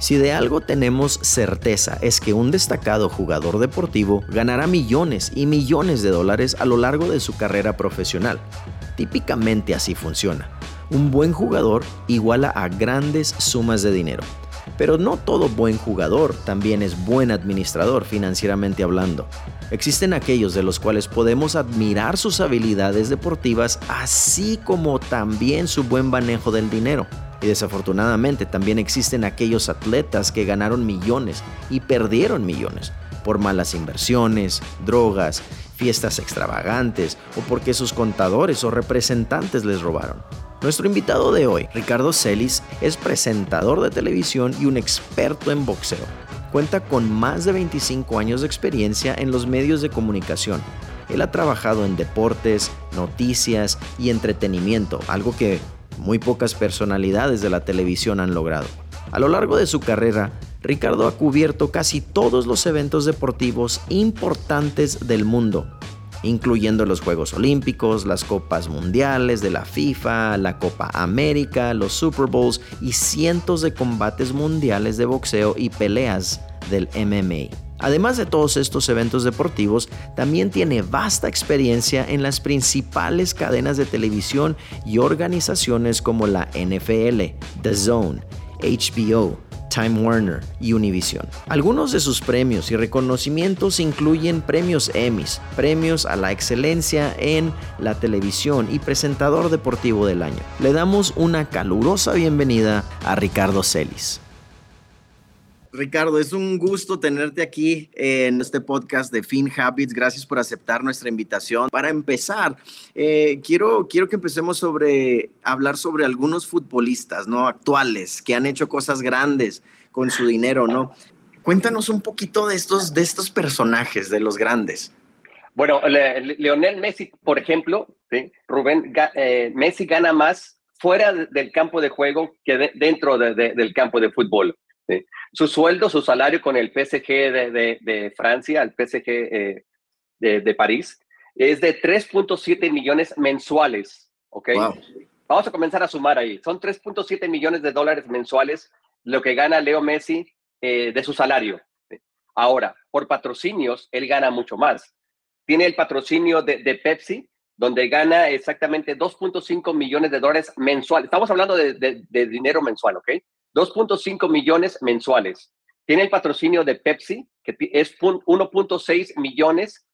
Si de algo tenemos certeza es que un destacado jugador deportivo ganará millones y millones de dólares a lo largo de su carrera profesional. Típicamente así funciona. Un buen jugador iguala a grandes sumas de dinero. Pero no todo buen jugador también es buen administrador financieramente hablando. Existen aquellos de los cuales podemos admirar sus habilidades deportivas así como también su buen manejo del dinero. Y desafortunadamente también existen aquellos atletas que ganaron millones y perdieron millones por malas inversiones, drogas, fiestas extravagantes o porque sus contadores o representantes les robaron. Nuestro invitado de hoy, Ricardo Celis, es presentador de televisión y un experto en boxeo. Cuenta con más de 25 años de experiencia en los medios de comunicación. Él ha trabajado en deportes, noticias y entretenimiento, algo que muy pocas personalidades de la televisión han logrado. A lo largo de su carrera, Ricardo ha cubierto casi todos los eventos deportivos importantes del mundo, incluyendo los Juegos Olímpicos, las Copas Mundiales de la FIFA, la Copa América, los Super Bowls y cientos de combates mundiales de boxeo y peleas del MMA. Además de todos estos eventos deportivos, también tiene vasta experiencia en las principales cadenas de televisión y organizaciones como la NFL, The Zone, HBO, Time Warner y Univision. Algunos de sus premios y reconocimientos incluyen premios Emmys, premios a la excelencia en la televisión y presentador deportivo del año. Le damos una calurosa bienvenida a Ricardo Celis. Ricardo, es un gusto tenerte aquí en este podcast de Fin Habits. Gracias por aceptar nuestra invitación. Para empezar, eh, quiero, quiero que empecemos sobre hablar sobre algunos futbolistas, ¿no? Actuales que han hecho cosas grandes con su dinero, ¿no? Cuéntanos un poquito de estos, de estos personajes, de los grandes. Bueno, Leonel Messi, por ejemplo, Rubén, eh, Messi gana más fuera del campo de juego que dentro del campo de fútbol. Su sueldo, su salario con el PSG de, Francia, el PSG eh, de, París, es de 3.7 millones mensuales. ¿ok? Vamos a comenzar a sumar ahí. Son 3.7 millones de dólares mensuales lo que gana Leo Messi eh, de su salario. Ahora, por patrocinios, él gana mucho más. Tiene el patrocinio de, Pepsi, donde gana exactamente 2.5 millones de dólares mensuales. Estamos hablando de, de dinero mensual, ¿ok? 2.5 millones mensuales. Tiene el patrocinio de Pepsi, que es 1.6 millones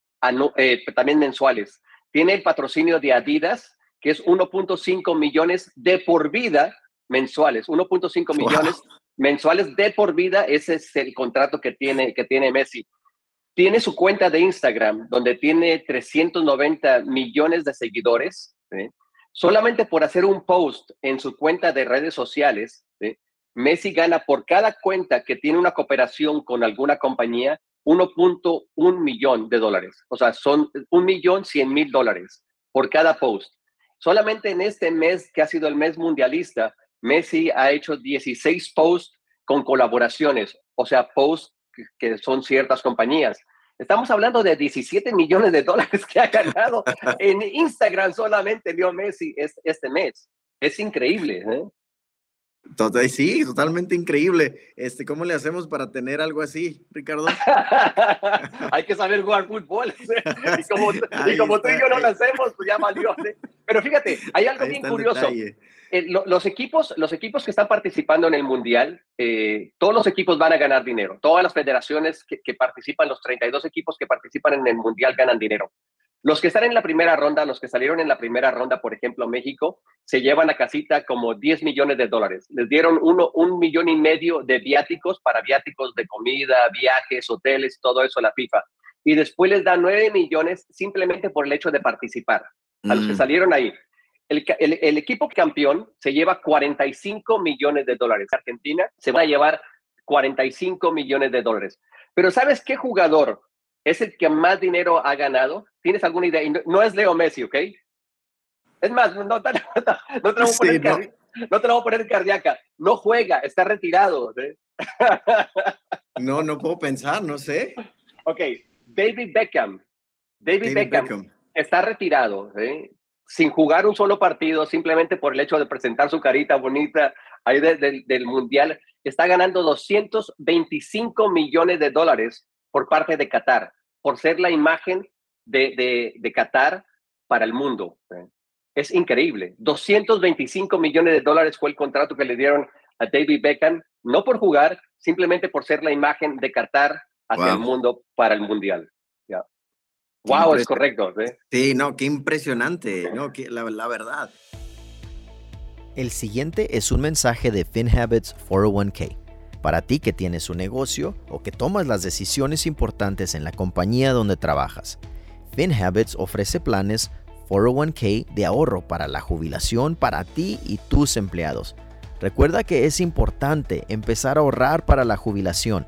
eh, también mensuales. Tiene el patrocinio de Adidas, que es 1.5 millones de por vida mensuales. 1.5 millones mensuales de por vida. Ese es el contrato que tiene, que tiene Messi. Tiene su cuenta de Instagram, donde tiene 390 millones de seguidores. Solamente por hacer un post en su cuenta de redes sociales, Messi gana por cada cuenta que tiene una cooperación con alguna compañía 1.1 millón de dólares. O sea, son un millón cien mil dólares por cada post. Solamente en este mes, que ha sido el mes mundialista, Messi ha hecho 16 posts con colaboraciones, o sea, posts que son ciertas compañías. Estamos hablando de 17 millones de dólares que ha ganado en Instagram solamente Leo Messi este mes. Es increíble. ¿eh? Sí, totalmente increíble. Este, ¿Cómo le hacemos para tener algo así, Ricardo? Hay que saber jugar fútbol. y como, y como tú y yo no lo hacemos, pues ya valió. Pero fíjate, hay algo bien curioso. Eh, los, equipos, los equipos que están participando en el Mundial, eh, todos los equipos van a ganar dinero. Todas las federaciones que, que participan, los 32 equipos que participan en el Mundial ganan dinero. Los que están en la primera ronda, los que salieron en la primera ronda, por ejemplo, México, se llevan a casita como 10 millones de dólares. Les dieron uno, un millón y medio de viáticos para viáticos de comida, viajes, hoteles, todo eso a la FIFA. Y después les da 9 millones simplemente por el hecho de participar. A los que mm. salieron ahí. El, el, equipo campeón se lleva 45 millones de dólares. Argentina se va a llevar 45 millones de dólares. Pero ¿sabes qué jugador es el que más dinero ha ganado. ¿Tienes alguna idea? no, es Leo Messi, ¿ok? Es más, no, te, lo voy a poner no. te lo voy a poner cardíaca. No juega, está retirado. No, no puedo pensar, no sé. Ok, David Beckham. David, Beckham, está retirado, sin jugar un solo partido, simplemente por el hecho de presentar su carita bonita ahí del Mundial, está ganando 225 millones de dólares por parte de Qatar, por ser la imagen de, de, Qatar para el mundo. Es increíble. 225 millones de dólares fue el contrato que le dieron a David Beckham, no por jugar, simplemente por ser la imagen de Qatar hacia el mundo para el Mundial. Wow, es correcto. Sí, no, qué impresionante, no, la, verdad. El siguiente es un mensaje de FinHabits 401k. Para ti que tienes un negocio o que tomas las decisiones importantes en la compañía donde trabajas. FinHabits ofrece planes 401k de ahorro para la jubilación para ti y tus empleados. Recuerda que es importante empezar a ahorrar para la jubilación.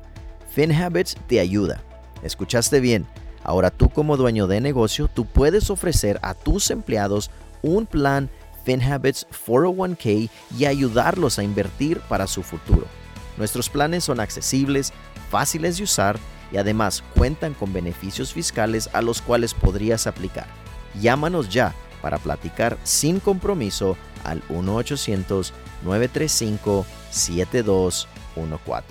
FinHabits te ayuda. ¿Escuchaste bien? Ahora tú como dueño de negocio, tú puedes ofrecer a tus empleados un plan FinHabits 401k y ayudarlos a invertir para su futuro. Nuestros planes son accesibles, fáciles de usar y además cuentan con beneficios fiscales a los cuales podrías aplicar. Llámanos ya para platicar sin compromiso al 1-800-935-7214.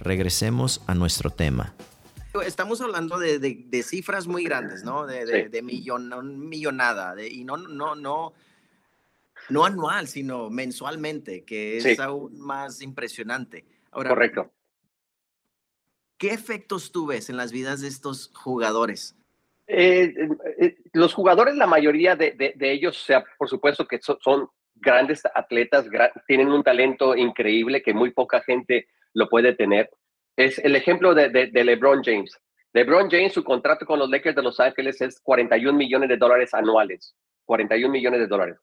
Regresemos a nuestro tema estamos hablando de, cifras muy grandes, ¿no? De, millonada, y no, no, no, no anual, sino mensualmente, que es aún más impresionante. Ahora, Correcto. ¿Qué efectos tú ves en las vidas de estos jugadores? Eh, eh, los jugadores, la mayoría de, ellos, sea, por supuesto que son grandes atletas, tienen un talento increíble que muy poca gente lo puede tener es el ejemplo de, de, LeBron James. LeBron James, su contrato con los Lakers de Los Ángeles es 41 millones de dólares anuales. 41 millones de dólares.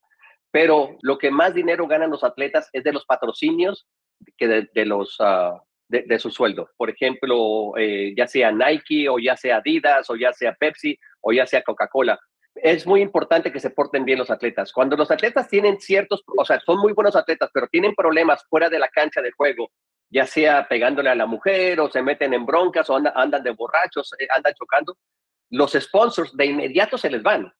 Pero lo que más dinero ganan los atletas es de los patrocinios que de, los, ah, de, su sueldo. Por ejemplo, eh, ya sea Nike o ya sea Adidas o ya sea Pepsi o ya sea Coca-Cola. Es muy importante que se porten bien los atletas. Cuando los atletas tienen ciertos, o sea, son muy buenos atletas, pero tienen problemas fuera de la cancha de juego ya sea pegándole a la mujer o se meten en broncas o andan, de borrachos, eh, andan chocando, los sponsors de inmediato se les van.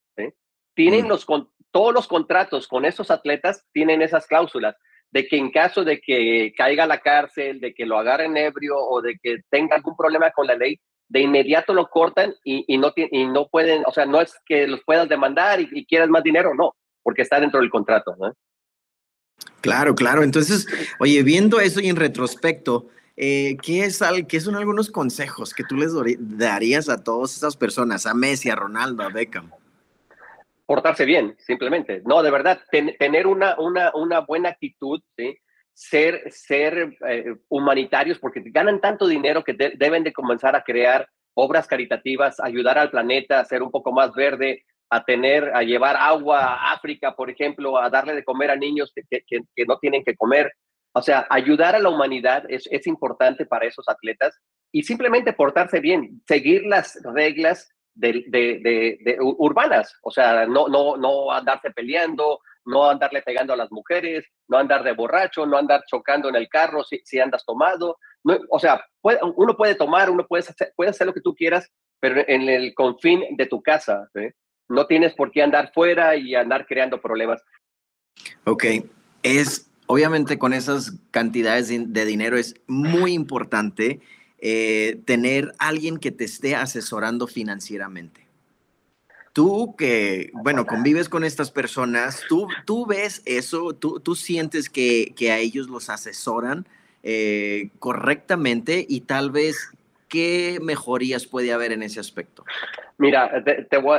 Tienen los, con, todos los contratos con esos atletas, tienen esas cláusulas de que en caso de que caiga a la cárcel, de que lo agarren ebrio o de que tenga algún problema con la ley, de inmediato lo cortan y, no, y no pueden, o sea, no es que los puedas demandar y, y quieras más dinero, no, porque está dentro del contrato. ¿no? Claro, claro. Entonces, oye, viendo eso y en retrospecto, eh, ¿qué, es ¿qué son algunos consejos que tú les darías a todas esas personas, a Messi, a Ronaldo, a Beckham? Portarse bien, simplemente. No, de verdad, tener una, una, una buena actitud, ¿sí? ser, ser eh, humanitarios, porque ganan tanto dinero que deben de comenzar a crear obras caritativas, ayudar al planeta a ser un poco más verde, a tener, a llevar agua a África, por ejemplo, a darle de comer a niños que, que, no tienen que comer. O sea, ayudar a la humanidad es, es, importante para esos atletas y simplemente portarse bien, seguir las reglas de, de, de, urbanas, o sea, no, no, no andarse peleando, no andarle pegando a las mujeres, no andar de borracho, no andar chocando en el carro si, si andas tomado. o sea, uno puede tomar, uno puede hacer, puede hacer lo que tú quieras, pero en el confín de tu casa. ¿eh? no tienes por qué andar fuera y andar creando problemas. Ok, es obviamente con esas cantidades de dinero es muy importante eh, tener alguien que te esté asesorando financieramente. Tú que, bueno, convives con estas personas, tú, tú ves eso, tú, tú sientes que, a ellos los asesoran eh, correctamente y tal vez qué mejorías puede haber en ese aspecto. Mira,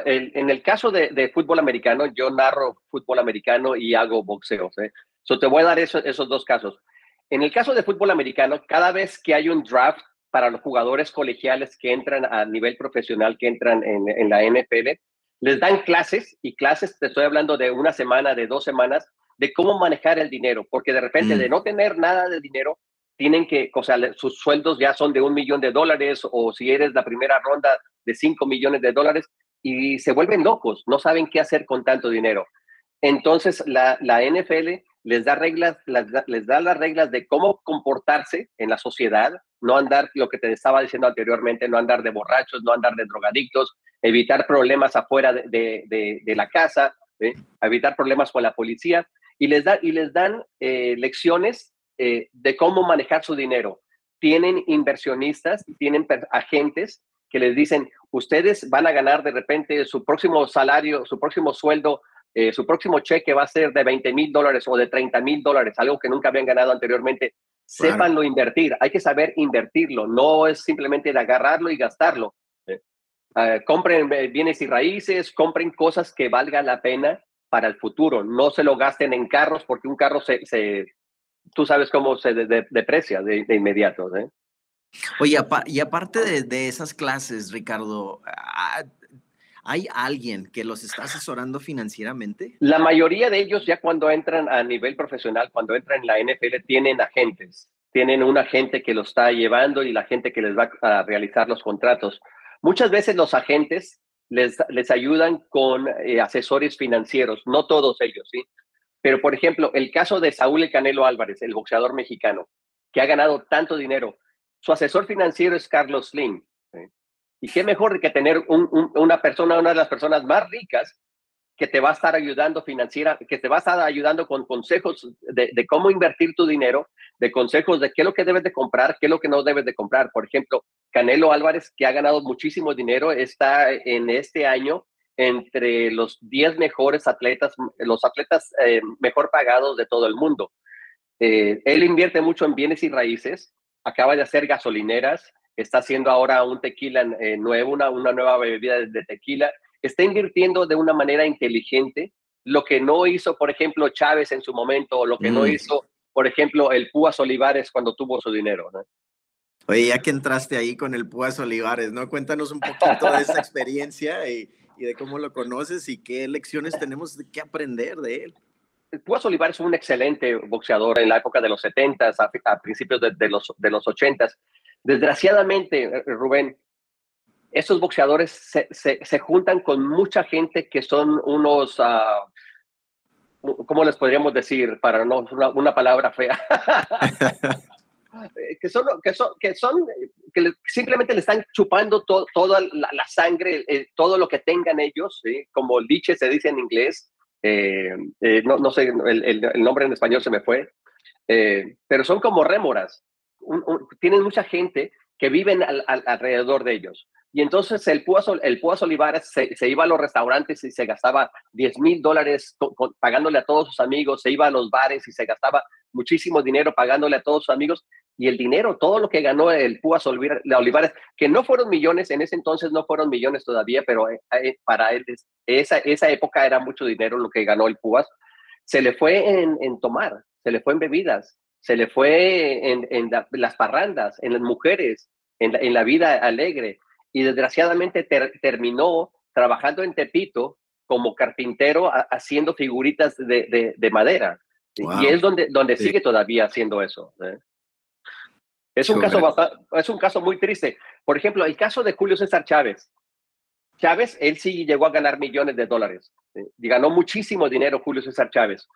en el caso de, fútbol americano, yo narro fútbol americano y hago boxeo. ¿eh? te voy a dar esos dos casos. En el caso de fútbol americano, cada vez que hay un draft para los jugadores colegiales que entran a nivel profesional, que entran en, la NFL, les dan clases y clases, te estoy hablando de una semana, de dos semanas, de cómo manejar el dinero, porque de repente de mm. no tener nada de dinero, tienen que, o sea, sus sueldos ya son de un millón de dólares o si eres la primera ronda de cinco millones de dólares y se vuelven locos, no saben qué hacer con tanto dinero. Entonces, la, la NFL les da reglas, les da las reglas de cómo comportarse en la sociedad, no andar, lo que te estaba diciendo anteriormente, no andar de borrachos, no andar de drogadictos, evitar problemas afuera de, la casa, evitar problemas con la policía y les, da, y les dan eh, lecciones eh, de cómo manejar su dinero. Tienen inversionistas, tienen agentes que les dicen, ustedes van a ganar de repente su próximo salario, su próximo sueldo, eh, su próximo cheque va a ser de 20 mil dólares o de 30 mil dólares, algo que nunca habían ganado anteriormente. Sépanlo invertir, hay que saber invertirlo, no es simplemente de agarrarlo y gastarlo. compren bienes y raíces, compren cosas que valgan la pena para el futuro. No se lo gasten en carros porque un carro se, se tú sabes cómo se deprecia de, inmediato. ¿eh? Oye, y aparte de, esas clases, Ricardo, ah, ¿hay alguien que los está asesorando financieramente? La mayoría de ellos ya cuando entran a nivel profesional, cuando entran en la NFL, tienen agentes. Tienen un agente que los está llevando y la gente que les va a realizar los contratos. Muchas veces los agentes les, ayudan con eh, asesores financieros, no todos ellos, ¿sí? Pero, por ejemplo, el caso de Saúl El Canelo Álvarez, el boxeador mexicano, que ha ganado tanto dinero, su asesor financiero es Carlos Slim. Y qué mejor que tener una persona, una de las personas más ricas que te va a estar ayudando financiera, que te va a estar ayudando con consejos de, cómo invertir tu dinero, de consejos de qué es lo que debes de comprar, qué es lo que no debes de comprar. Por ejemplo, Canelo Álvarez, que ha ganado muchísimo dinero, está en este año entre los 10 mejores atletas, los atletas eh, mejor pagados de todo el mundo. Eh, él invierte mucho en bienes y raíces, acaba de hacer gasolineras, está haciendo ahora un tequila eh, nuevo, una, una, nueva bebida de, tequila, está invirtiendo de una manera inteligente, lo que no hizo, por ejemplo, Chávez en su momento, o lo que no mm. hizo, por ejemplo, el Púas Olivares cuando tuvo su dinero. ¿no? Oye, ya que entraste ahí con el Púas Olivares, ¿no? Cuéntanos un poquito de esa experiencia y, de cómo lo conoces y qué lecciones tenemos que aprender de él. El Púas Olivares fue un excelente boxeador en la época de los 70 a, principios de, los, de los 80 Desgraciadamente, eh, Rubén, estos boxeadores se, juntan con mucha gente que son unos, uh, ¿cómo les podríamos decir? Para no una, una palabra fea. Eh, que son, que son, que son, que simplemente le están chupando toda la, sangre, eh, todo lo que tengan ellos, como liche se dice en inglés, eh, no, no, sé, el, el, nombre en español se me fue, pero son como rémoras. Tienen mucha gente que viven alrededor de ellos. Y entonces el Púas, el Olivares se, iba a los restaurantes y se gastaba 10 mil dólares pagándole a todos sus amigos, se iba a los bares y se gastaba muchísimo dinero pagándole a todos sus amigos y el dinero, todo lo que ganó el Púas Olivares, que no fueron millones, en ese entonces no fueron millones todavía, pero eh, eh, para él esa, esa época era mucho dinero lo que ganó el Púas, se le fue en, tomar, se le fue en bebidas, se le fue en, las parrandas, en las mujeres, en la, vida alegre, y desgraciadamente terminó trabajando en Tepito como carpintero haciendo figuritas de, madera. Y es donde, donde sigue todavía haciendo eso. ¿eh? Es un, caso es un caso muy triste. Por ejemplo, el caso de Julio César Chávez. Chávez, él sí llegó a ganar millones de dólares. Y ganó muchísimo dinero Julio César Chávez.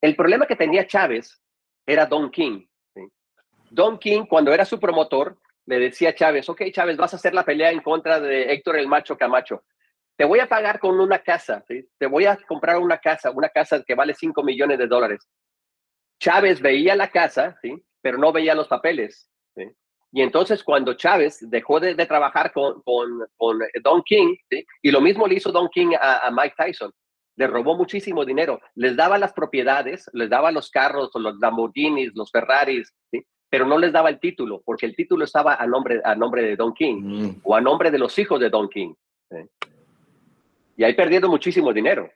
El problema que tenía Chávez era Don King. Don King, cuando era su promotor, le decía a Chávez, ok, Chávez, vas a hacer la pelea en contra de Héctor el Macho Camacho. Te voy a pagar con una casa, te voy a comprar una casa, una casa que vale 5 millones de dólares. Chávez veía la casa, ¿sí? pero no veía los papeles. Y entonces cuando Chávez dejó de, trabajar con, con, Don King, y lo mismo le hizo Don King a, Mike Tyson, le robó muchísimo dinero, les daba las propiedades, les daba los carros, los Lamborghinis, los Ferraris, pero no les daba el título, porque el título estaba a nombre, a nombre de Don King mm. o a nombre de los hijos de Don King. Y ahí perdiendo muchísimo dinero.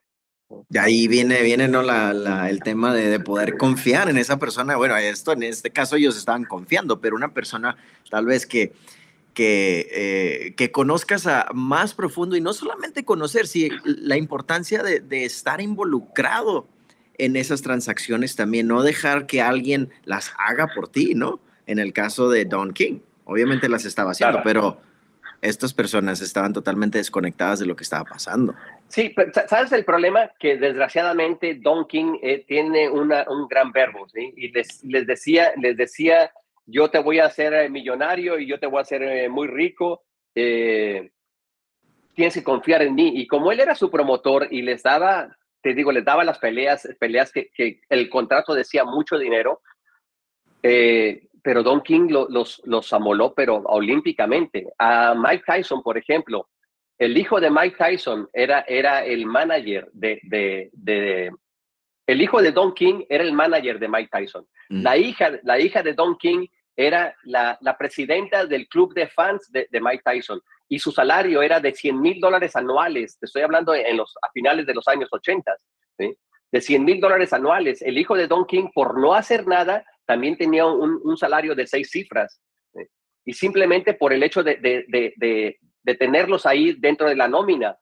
Y ahí viene, viene ¿no? La, el tema de, poder confiar en esa persona. Bueno, esto en este caso ellos estaban confiando, pero una persona tal vez que, que, eh, que conozcas a más profundo y no solamente conocer, sí, la importancia de, de, estar involucrado en esas transacciones también, no dejar que alguien las haga por ti, ¿no? En el caso de Don King, obviamente las estaba haciendo, pero estas personas estaban totalmente desconectadas de lo que estaba pasando. Sí, pero ¿sabes el problema? Que desgraciadamente Don King eh, tiene una, un gran verbo, ¿sí? Y les, les, decía, les decía, yo te voy a hacer eh, millonario y yo te voy a hacer eh, muy rico, tienes que confiar en mí. Y como él era su promotor y les daba te digo, les daba las peleas, peleas que, el contrato decía mucho dinero, eh, pero Don King los, los amoló, pero olímpicamente. A Mike Tyson, por ejemplo, el hijo de Mike Tyson era, era el manager de, de, el hijo de Don King era el manager de Mike Tyson. Mm. La, hija, la hija de Don King era la, la presidenta del club de fans de, de, Mike Tyson y su salario era de 100 mil dólares anuales. Te estoy hablando en los, a finales de los años 80, ¿sí? de 100 mil dólares anuales. El hijo de Don King, por no hacer nada, también tenía un, un salario de seis cifras. Y simplemente por el hecho de, de, de tenerlos ahí dentro de la nómina.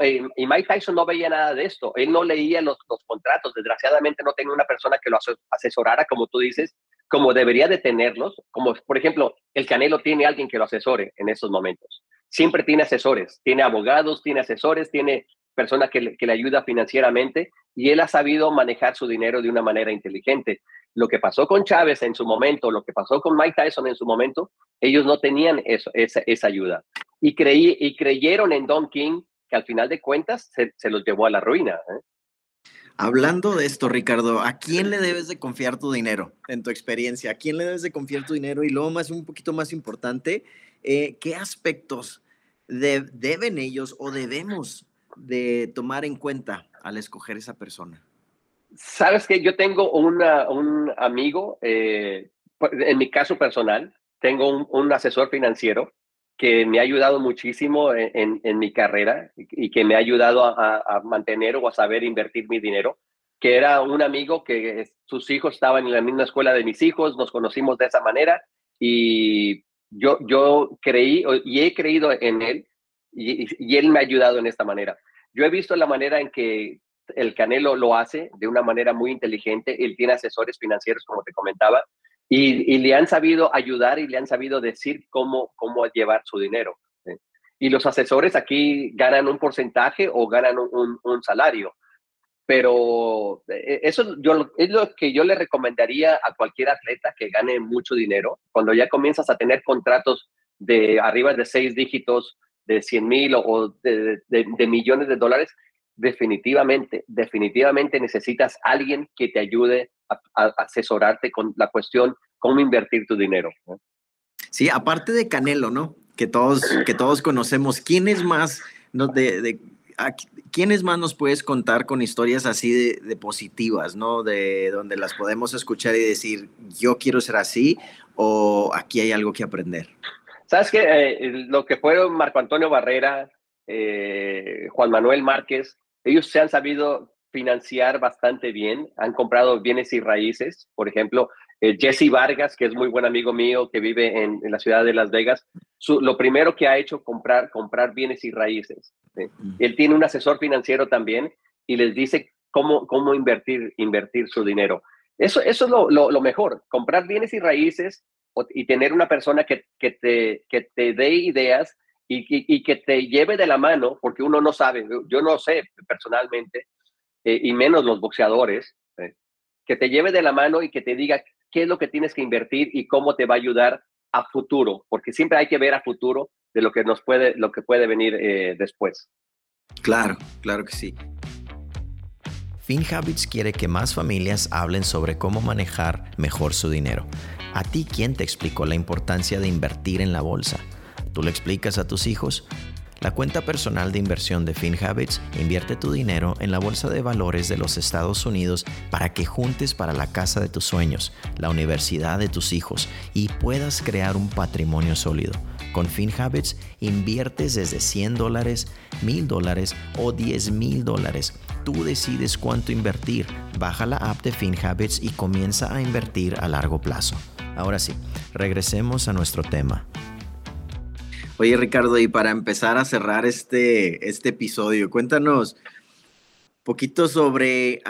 Eh, y Mike Tyson no veía nada de esto. Él no leía los, los, contratos. Desgraciadamente no tenía una persona que lo asesorara, como tú dices, como debería de tenerlos. Como, por ejemplo, el Canelo tiene alguien que lo asesore en esos momentos. Siempre tiene asesores. Tiene abogados, tiene asesores, tiene personas que, que le ayuda financieramente y él ha sabido manejar su dinero de una manera inteligente. Lo que pasó con Chávez en su momento, lo que pasó con Mike Tyson en su momento, ellos no tenían eso, esa, esa ayuda y, creí, y creyeron en Don King, que al final de cuentas se, los llevó a la ruina. ¿eh? Hablando de esto, Ricardo, ¿a quién le debes de confiar tu dinero en tu experiencia? ¿A quién le debes de confiar tu dinero? Y luego, más un poquito más importante, eh, ¿qué aspectos deben ellos o debemos de tomar en cuenta al escoger esa persona? Sabes que yo tengo una, un amigo, eh, en mi caso personal, tengo un, un asesor financiero que me ha ayudado muchísimo en, mi carrera y que me ha ayudado a, mantener o a saber invertir mi dinero, que era un amigo que sus hijos estaban en la misma escuela de mis hijos, nos conocimos de esa manera y yo, yo creí y he creído en él y él me ha ayudado en esta manera. Yo he visto la manera en que el Canelo lo hace de una manera muy inteligente. Él tiene asesores financieros, como te comentaba, y, le han sabido ayudar y le han sabido decir cómo, cómo llevar su dinero. Y los asesores aquí ganan un porcentaje o ganan un, un, salario. Pero eh, eso yo, es lo que yo le recomendaría a cualquier atleta que gane mucho dinero. Cuando ya comienzas a tener contratos de arriba de seis dígitos, de 100 mil o de, de, millones de dólares, definitivamente, definitivamente necesitas alguien que te ayude a, asesorarte con la cuestión cómo invertir tu dinero. Sí, aparte de Canelo, ¿no? Que todos, que todos conocemos, ¿quién es más, no, de, de ¿quiénes más nos puedes contar con historias así de, positivas, ¿no? De donde las podemos escuchar y decir, yo quiero ser así o aquí hay algo que aprender. Sabes que eh, lo que fueron Marco Antonio Barrera, eh, Juan Manuel Márquez, ellos se han sabido financiar bastante bien, han comprado bienes y raíces, por ejemplo, eh, Jesse Vargas, que es muy buen amigo mío, que vive en, la ciudad de Las Vegas, lo primero que ha hecho comprar comprar bienes y raíces. Mm. Él tiene un asesor financiero también y les dice cómo, cómo invertir, invertir su dinero. Eso, eso es lo, lo, mejor, comprar bienes y raíces y tener una persona que, que, te, que te dé ideas y, y, que te lleve de la mano, porque uno no sabe, yo no sé personalmente, eh, y menos los boxeadores, eh, que te lleve de la mano y que te diga qué es lo que tienes que invertir y cómo te va a ayudar a futuro, porque siempre hay que ver a futuro de lo que nos puede, lo que puede venir eh, después. Claro, claro que sí. FinHabits quiere que más familias hablen sobre cómo manejar mejor su dinero. ¿A ti quién te explicó la importancia de invertir en la bolsa? ¿Tú le explicas a tus hijos? La cuenta personal de inversión de FinHabits invierte tu dinero en la bolsa de valores de los Estados Unidos para que juntes para la casa de tus sueños, la universidad de tus hijos y puedas crear un patrimonio sólido. Con FinHabits inviertes desde 100 dólares, 1000 dólares o 10 mil dólares. Tú decides cuánto invertir. Baja la app de FinHabits y comienza a invertir a largo plazo. Ahora sí, regresemos a nuestro tema. Oye, Ricardo, y para empezar a cerrar este, este episodio, cuéntanos poquito sobre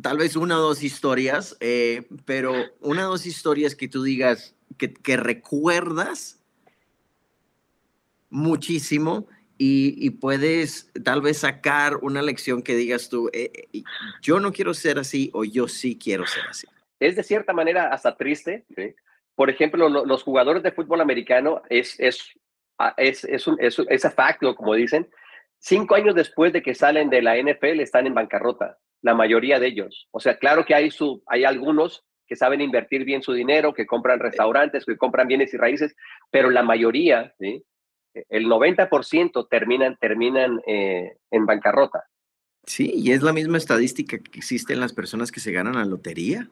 tal vez una o dos historias, eh, pero una o dos historias que tú digas que, recuerdas muchísimo y, puedes tal vez sacar una lección que digas tú, eh, eh, yo no quiero ser así o yo sí quiero ser así. Es de cierta manera hasta triste, ¿sí? Por ejemplo, los jugadores de fútbol americano es, es, ah, es, es, un, es, es a facto, como dicen, cinco años después de que salen de la NFL están en bancarrota, la mayoría de ellos. O sea, claro que hay, su, hay algunos que saben invertir bien su dinero, que compran restaurantes, que compran bienes y raíces, pero la mayoría, ¿sí? el 90% terminan, terminan eh, en bancarrota. Sí, y es la misma estadística que existe en las personas que se ganan la lotería.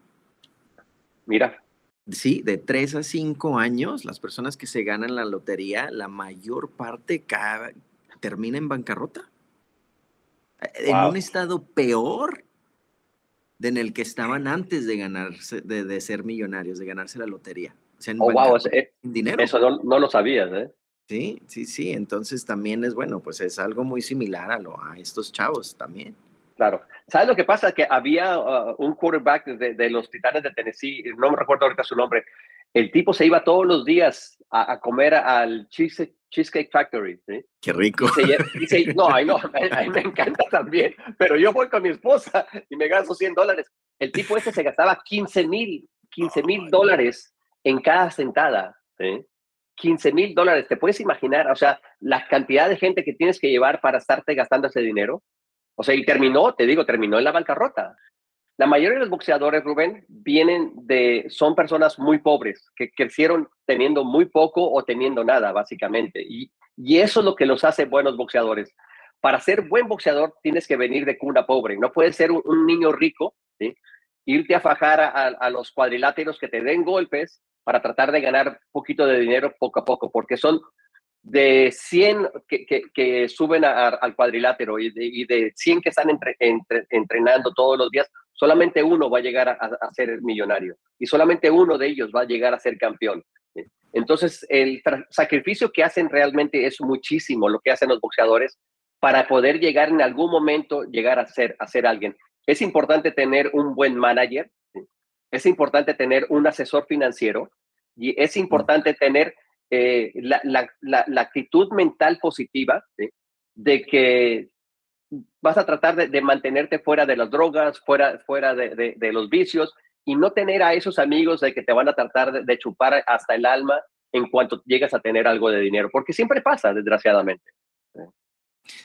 Mira. Sí, de 3 a 5 años, las personas que se ganan la lotería, la mayor parte termina en bancarrota. En un estado peor de en el que estaban antes de ganarse, de, ser millonarios, de ganarse la lotería. oh, wow, eh, dinero. Eso no, no, lo sabías, ¿eh? Sí, sí, sí. Entonces también es bueno, pues es algo muy similar a, lo, a estos chavos también. Claro. ¿Sabes lo que pasa? Que había uh, un quarterback de, los Titanes de Tennessee, no me recuerdo ahorita su nombre. El tipo se iba todos los días a, comer al Cheesecake Factory. ¿sí? Qué rico. no, a mí me encanta también, pero yo voy con mi esposa y me gasto 100 dólares. El tipo ese se gastaba 15 mil, 15 mil dólares en cada sentada. ¿sí? 15 mil dólares, ¿te puedes imaginar? O sea, la cantidad de gente que tienes que llevar para estarte gastando ese dinero. O sea, y terminó, te digo, terminó en la bancarrota. La mayoría de los boxeadores, Rubén, vienen de, son personas muy pobres, que crecieron teniendo muy poco o teniendo nada, básicamente. Y, y eso es lo que los hace buenos boxeadores. Para ser buen boxeador tienes que venir de cuna pobre. No puedes ser un, niño rico, ¿sí? irte a fajar a, a, los cuadriláteros que te den golpes para tratar de ganar poquito de dinero poco a poco, porque son de 100 que, que, suben al cuadrilátero y de, y de 100 que están entrenando todos los días, solamente uno va a llegar a, ser millonario y solamente uno de ellos va a llegar a ser campeón. Entonces, el sacrificio que hacen realmente es muchísimo lo que hacen los boxeadores para poder llegar en algún momento, llegar a ser, a ser alguien. Es importante tener un buen manager, es importante tener un asesor financiero y es importante tener eh, la, la, la, actitud mental positiva de que vas a tratar de, mantenerte fuera de las drogas, fuera, fuera de, de, los vicios y no tener a esos amigos de que te van a tratar de, chupar hasta el alma en cuanto llegas a tener algo de dinero, porque siempre pasa, desgraciadamente.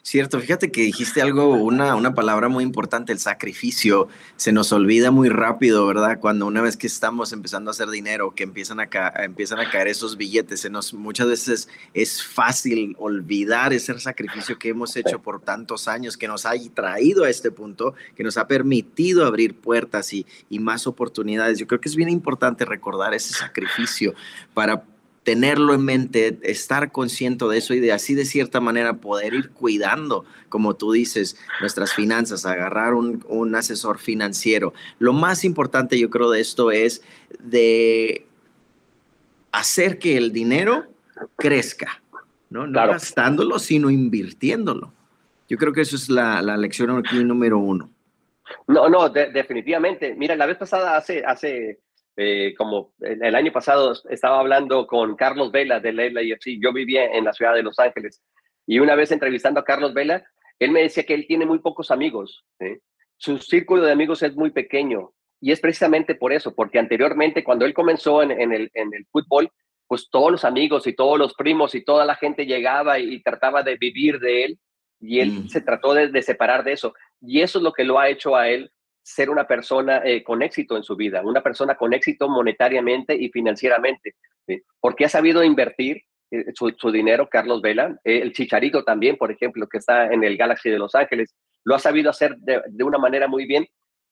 Cierto, fíjate que dijiste algo, una, una palabra muy importante, el sacrificio. Se nos olvida muy rápido, ¿verdad? Cuando una vez que estamos empezando a hacer dinero, que empiezan a, empiezan a caer esos billetes, se nos, muchas veces es fácil olvidar ese sacrificio que hemos hecho por tantos años, que nos ha traído a este punto, que nos ha permitido abrir puertas y, y más oportunidades. Yo creo que es bien importante recordar ese sacrificio para tenerlo en mente, estar consciente de eso y de así de cierta manera poder ir cuidando, como tú dices, nuestras finanzas, agarrar un, asesor financiero. Lo más importante yo creo de esto es de hacer que el dinero crezca, no, no gastándolo, sino invirtiéndolo. Yo creo que eso es la, lección aquí número uno. No, no, definitivamente. Mira, la vez pasada, hace, hace eh, como el año pasado estaba hablando con Carlos Vela de la IFC, yo vivía en la ciudad de Los Ángeles y una vez entrevistando a Carlos Vela, él me decía que él tiene muy pocos amigos, su círculo de amigos es muy pequeño y es precisamente por eso, porque anteriormente cuando él comenzó en, el, en el fútbol, pues todos los amigos y todos los primos y toda la gente llegaba y, trataba de vivir de él y él mm. se trató de, de, separar de eso. Y eso es lo que lo ha hecho a él ser una persona eh, con éxito en su vida, una persona con éxito monetariamente y financieramente, porque ha sabido invertir eh, su, dinero, Carlos Vela, eh, el Chicharito también, por ejemplo, que está en el Galaxy de Los Ángeles, lo ha sabido hacer de, una manera muy bien,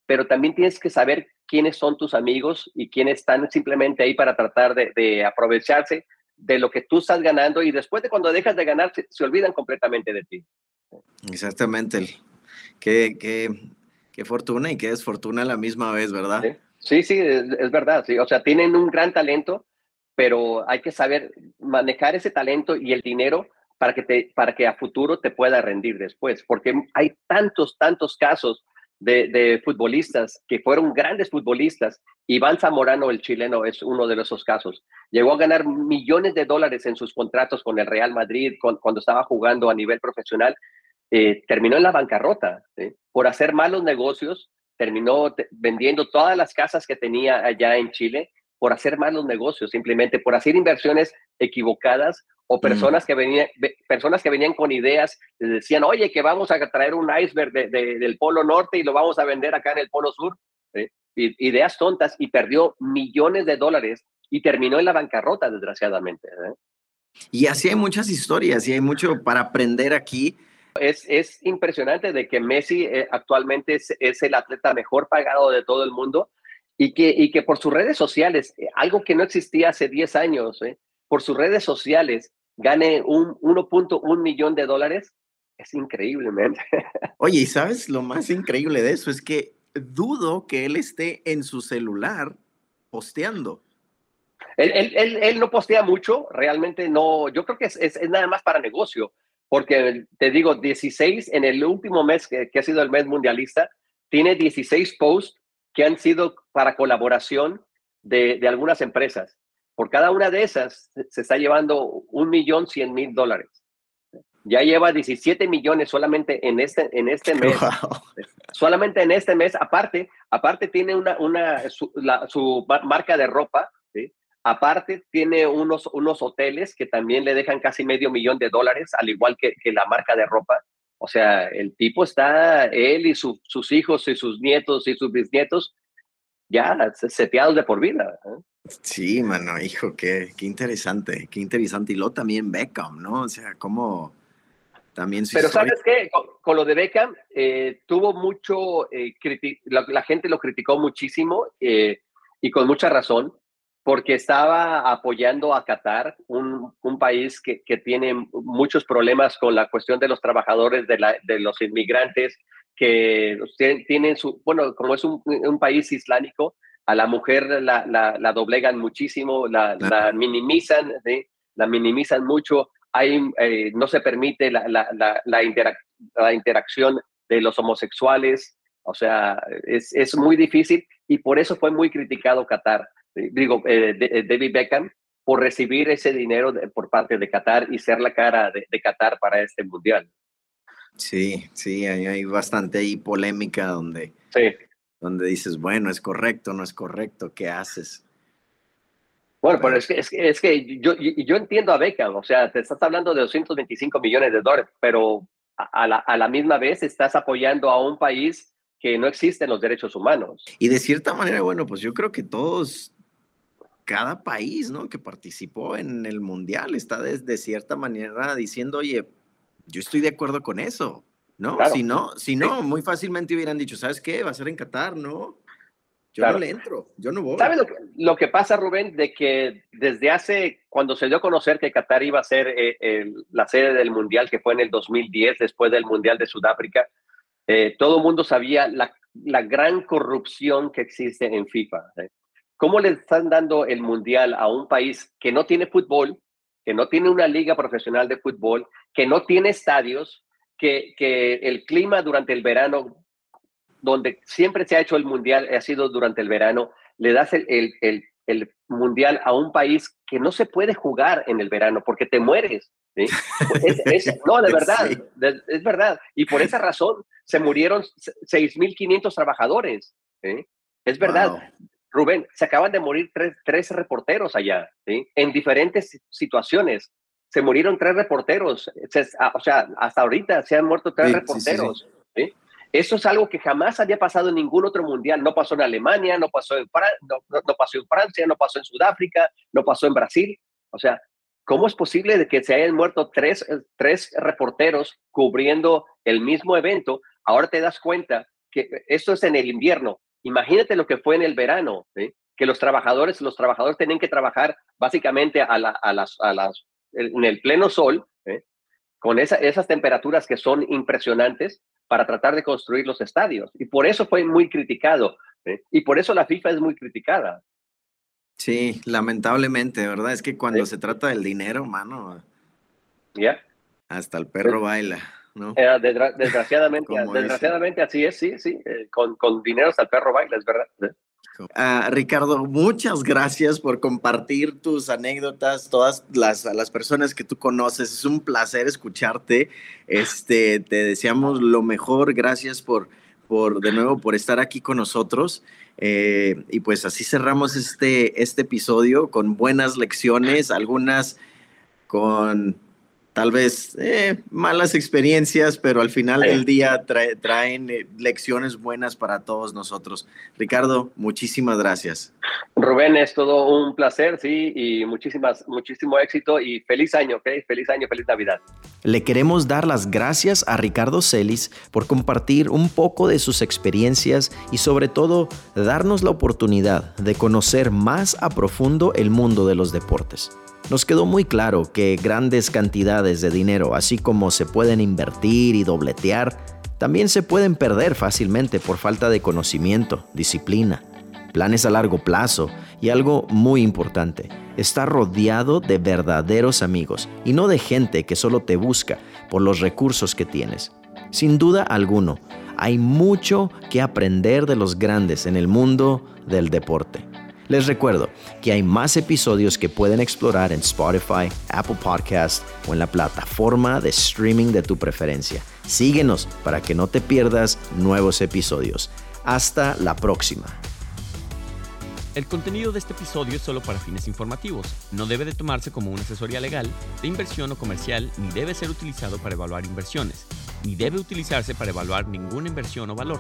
pero también tienes que saber quiénes son tus amigos y quiénes están simplemente ahí para tratar de, aprovecharse de lo que tú estás ganando y después de cuando dejas de ganar se, olvidan completamente de ti. Exactamente. Que, que qué fortuna y qué desfortuna a la misma vez, ¿verdad? Sí, sí, es, verdad. Sí. O sea, tienen un gran talento, pero hay que saber manejar ese talento y el dinero para que, para que a futuro te pueda rendir después, porque hay tantos, tantos casos de, futbolistas que fueron grandes futbolistas. Iván Zamorano, el chileno, es uno de esos casos. Llegó a ganar millones de dólares en sus contratos con el Real Madrid cuando estaba jugando a nivel profesional eh, terminó en la bancarrota. Por hacer malos negocios, terminó vendiendo todas las casas que tenía allá en Chile por hacer malos negocios, simplemente por hacer inversiones equivocadas o personas, que, venían, personas que venían con ideas, decían, oye, que vamos a traer un iceberg del Polo Norte y lo vamos a vender acá en el Polo Sur. Ideas tontas y perdió millones de dólares y terminó en la bancarrota, desgraciadamente. ¿eh? Y así hay muchas historias y hay mucho para aprender aquí. Es, es impresionante de que Messi eh, actualmente es, es, el atleta mejor pagado de todo el mundo y que, y que por sus redes sociales, eh, algo que no existía hace 10 años, por sus redes sociales gane un 1.1 millón de dólares, es increíblemente. Oye, ¿y sabes lo más increíble de eso? Es que dudo que él esté en su celular posteando. Él, no postea mucho, realmente no, yo creo que es, nada más para negocio, porque te digo, 16 en el último mes que, ha sido el mes mundialista, tiene 16 posts que han sido para colaboración de, algunas empresas. Por cada una de esas se está llevando un millón cien mil dólares. Ya lleva 17 millones solamente en este, en este mes. Solamente en este mes. Aparte, aparte tiene una, una su, su marca de ropa Aparte, tiene unos, unos hoteles que también le dejan casi medio millón de dólares, al igual que, la marca de ropa. O sea, el tipo está, él y sus hijos y sus nietos y sus bisnietos, ya seteados de por vida. ¿eh? Sí, mano, hijo, qué, qué interesante, qué interesante. Y luego también Beckham, ¿no? O sea, cómo también... Pero ¿sabes qué? Con, lo de Beckham, eh, tuvo mucho, eh, la, gente lo criticó muchísimo y con mucha razón porque estaba apoyando a Qatar, un, país que, tiene muchos problemas con la cuestión de los trabajadores, de, los inmigrantes, que tienen su, bueno, como es un, país islámico, a la mujer la, doblegan muchísimo, la, minimizan, la minimizan mucho, hay, eh, no se permite la, interacción de los homosexuales, o sea, es, es muy difícil y por eso fue muy criticado Qatar digo, eh, eh, David Beckham, por recibir ese dinero por parte de Qatar y ser la cara de, Qatar para este mundial. Sí, sí, hay, bastante ahí polémica donde, donde dices, bueno, es correcto, no es correcto, ¿qué haces? Bueno, pero es que, es que, yo, yo entiendo a Beckham, o sea, te estás hablando de 225 millones de dólares, pero a la, a la misma vez estás apoyando a un país que no existen los derechos humanos. Y de cierta manera, bueno, pues yo creo que todos cada país, ¿no? Que participó en el mundial está de, cierta manera diciendo, oye, yo estoy de acuerdo con eso, ¿no? Si no, si no, muy fácilmente hubieran dicho, ¿sabes qué? Va a ser en Qatar, ¿no? Yo no le entro, yo no voy. ¿Sabes lo que, pasa, Rubén? De que desde hace, cuando se dio a conocer que Qatar iba a ser eh, la sede del Mundial, que fue en el 2010, después del Mundial de Sudáfrica, eh, todo el mundo sabía la, la, gran corrupción que existe en FIFA. ¿Cómo le están dando el mundial a un país que no tiene fútbol, que no tiene una liga profesional de fútbol, que no tiene estadios, que, que el clima durante el verano, donde siempre se ha hecho el mundial, ha sido durante el verano, le das el, el, el, mundial a un país que no se puede jugar en el verano porque te mueres. no, de verdad, es verdad. Y por esa razón se murieron 6.500 trabajadores. Es verdad. Rubén, se acaban de morir tres, reporteros allá, en diferentes situaciones. Se murieron tres reporteros. O sea, hasta ahorita se han muerto tres reporteros. Eso es algo que jamás había pasado en ningún otro mundial. No pasó en Alemania, no pasó en, no, pasó en Francia, no pasó en Sudáfrica, no pasó en Brasil. O sea, ¿cómo es posible de que se hayan muerto tres, tres reporteros cubriendo el mismo evento? Ahora te das cuenta que esto es en el invierno. Imagínate lo que fue en el verano, que los trabajadores, los trabajadores tienen que trabajar básicamente a, las, a las, en el pleno sol, con esas temperaturas que son impresionantes para tratar de construir los estadios. Y por eso fue muy criticado. Y por eso la FIFA es muy criticada. Sí, lamentablemente, ¿verdad? Es que cuando se trata del dinero, mano, ya hasta el perro baila. ¿No? Eh, desgraciadamente, desgraciadamente así es, sí, sí, eh, con, con, dinero hasta el perro baila, es verdad. Ah, Ricardo, muchas gracias por compartir tus anécdotas, todas las, las personas que tú conoces. Es un placer escucharte. Este, te deseamos lo mejor. Gracias por, por, de nuevo, por estar aquí con nosotros. Eh, y pues así cerramos este, este episodio con buenas lecciones, algunas con tal vez eh, malas experiencias, pero al final del día traen eh, lecciones buenas para todos nosotros. Ricardo, muchísimas gracias. Rubén, es todo un placer, sí, y muchísimas, muchísimo éxito y feliz año, ¿ok? Feliz año, feliz Navidad. Le queremos dar las gracias a Ricardo Celis por compartir un poco de sus experiencias y sobre todo darnos la oportunidad de conocer más a profundo el mundo de los deportes. Nos quedó muy claro que grandes cantidades de dinero, así como se pueden invertir y dobletear, también se pueden perder fácilmente por falta de conocimiento, disciplina, planes a largo plazo y algo muy importante, estar rodeado de verdaderos amigos y no de gente que solo te busca por los recursos que tienes. Sin duda alguno, hay mucho que aprender de los grandes en el mundo del deporte. Les recuerdo que hay más episodios que pueden explorar en Spotify, Apple Podcast o en la plataforma de streaming de tu preferencia. Síguenos para que no te pierdas nuevos episodios. Hasta la próxima. El contenido de este episodio es solo para fines informativos. No debe de tomarse como una asesoría legal, de inversión o comercial, ni debe ser utilizado para evaluar inversiones, ni debe utilizarse para evaluar ninguna inversión o valor.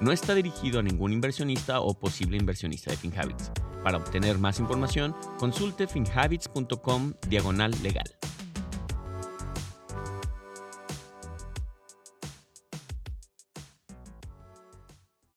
No está dirigido a ningún inversionista o posible inversionista de FinHabits. Para obtener más información, consulte finhabits.com diagonal legal.